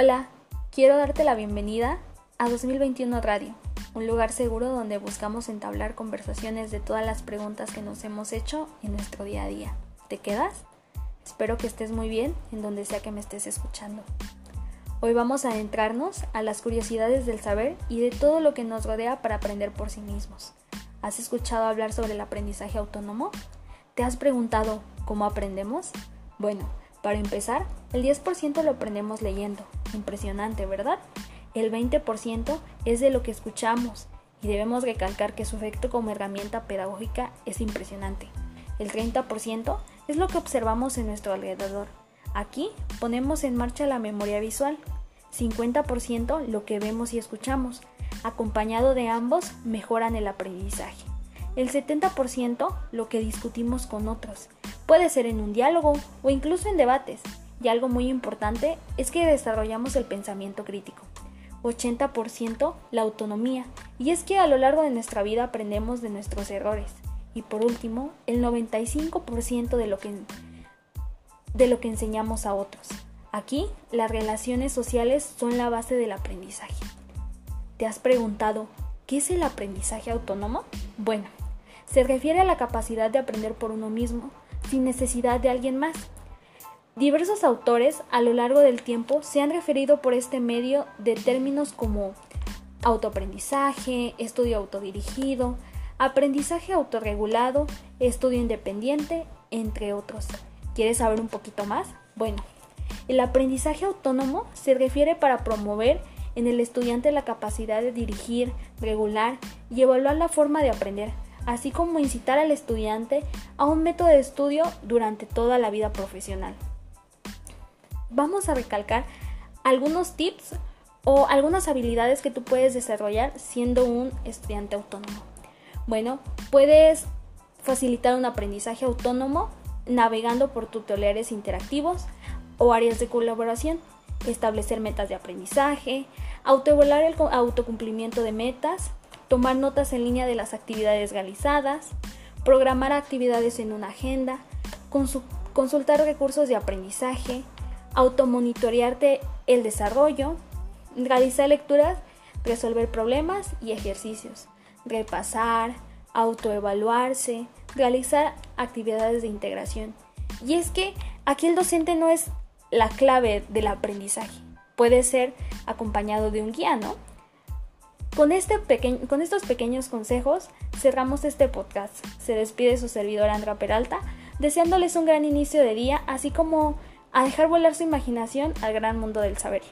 Hola, quiero darte la bienvenida a 2021 Radio, un lugar seguro donde buscamos entablar conversaciones de todas las preguntas que nos hemos hecho en nuestro día a día. ¿Te quedas? Espero que estés muy bien en donde sea que me estés escuchando. Hoy vamos a adentrarnos a las curiosidades del saber y de todo lo que nos rodea para aprender por sí mismos. ¿Has escuchado hablar sobre el aprendizaje autónomo? ¿Te has preguntado cómo aprendemos? Bueno, para empezar, el 10% lo aprendemos leyendo. Impresionante, ¿verdad? El 20% es de lo que escuchamos y debemos recalcar que su efecto como herramienta pedagógica es impresionante. El 30% es lo que observamos en nuestro alrededor. Aquí ponemos en marcha la memoria visual. 50% lo que vemos y escuchamos. Acompañado de ambos mejoran el aprendizaje. El 70% lo que discutimos con otros Puede ser en un diálogo o incluso en debates. Y algo muy importante es que desarrollamos el pensamiento crítico. 80% la autonomía. Y es que a lo largo de nuestra vida aprendemos de nuestros errores. Y por último, el 95% de lo que de lo que enseñamos a otros. Aquí, las relaciones sociales son la base del aprendizaje. ¿Te has preguntado qué es el aprendizaje autónomo? Bueno, se refiere a la capacidad de aprender por uno mismo sin necesidad de alguien más. Diversos autores a lo largo del tiempo se han referido por este medio de términos como autoaprendizaje, estudio autodirigido, aprendizaje autorregulado, estudio independiente, entre otros. ¿Quieres saber un poquito más? Bueno, el aprendizaje autónomo se refiere para promover en el estudiante la capacidad de dirigir, regular y evaluar la forma de aprender, así como incitar al estudiante a un método de estudio durante toda la vida profesional. Vamos a recalcar algunos tips o algunas habilidades que tú puedes desarrollar siendo un estudiante autónomo. Bueno, puedes facilitar un aprendizaje autónomo navegando por tutoriales interactivos o áreas de colaboración, establecer metas de aprendizaje, autoevaluar el autocumplimiento de metas, tomar notas en línea de las actividades realizadas, programar actividades en una agenda, consultar recursos de aprendizaje, automonitorearte el desarrollo, realizar lecturas, resolver problemas y ejercicios, repasar, autoevaluarse, realizar actividades de integración. Y es que aquí el docente no es la clave del aprendizaje, puede ser acompañado de un guía, ¿no? Con, este con estos pequeños consejos cerramos este podcast. Se despide su servidor Andra Peralta, deseándoles un gran inicio de día, así como a dejar volar su imaginación al gran mundo del saber.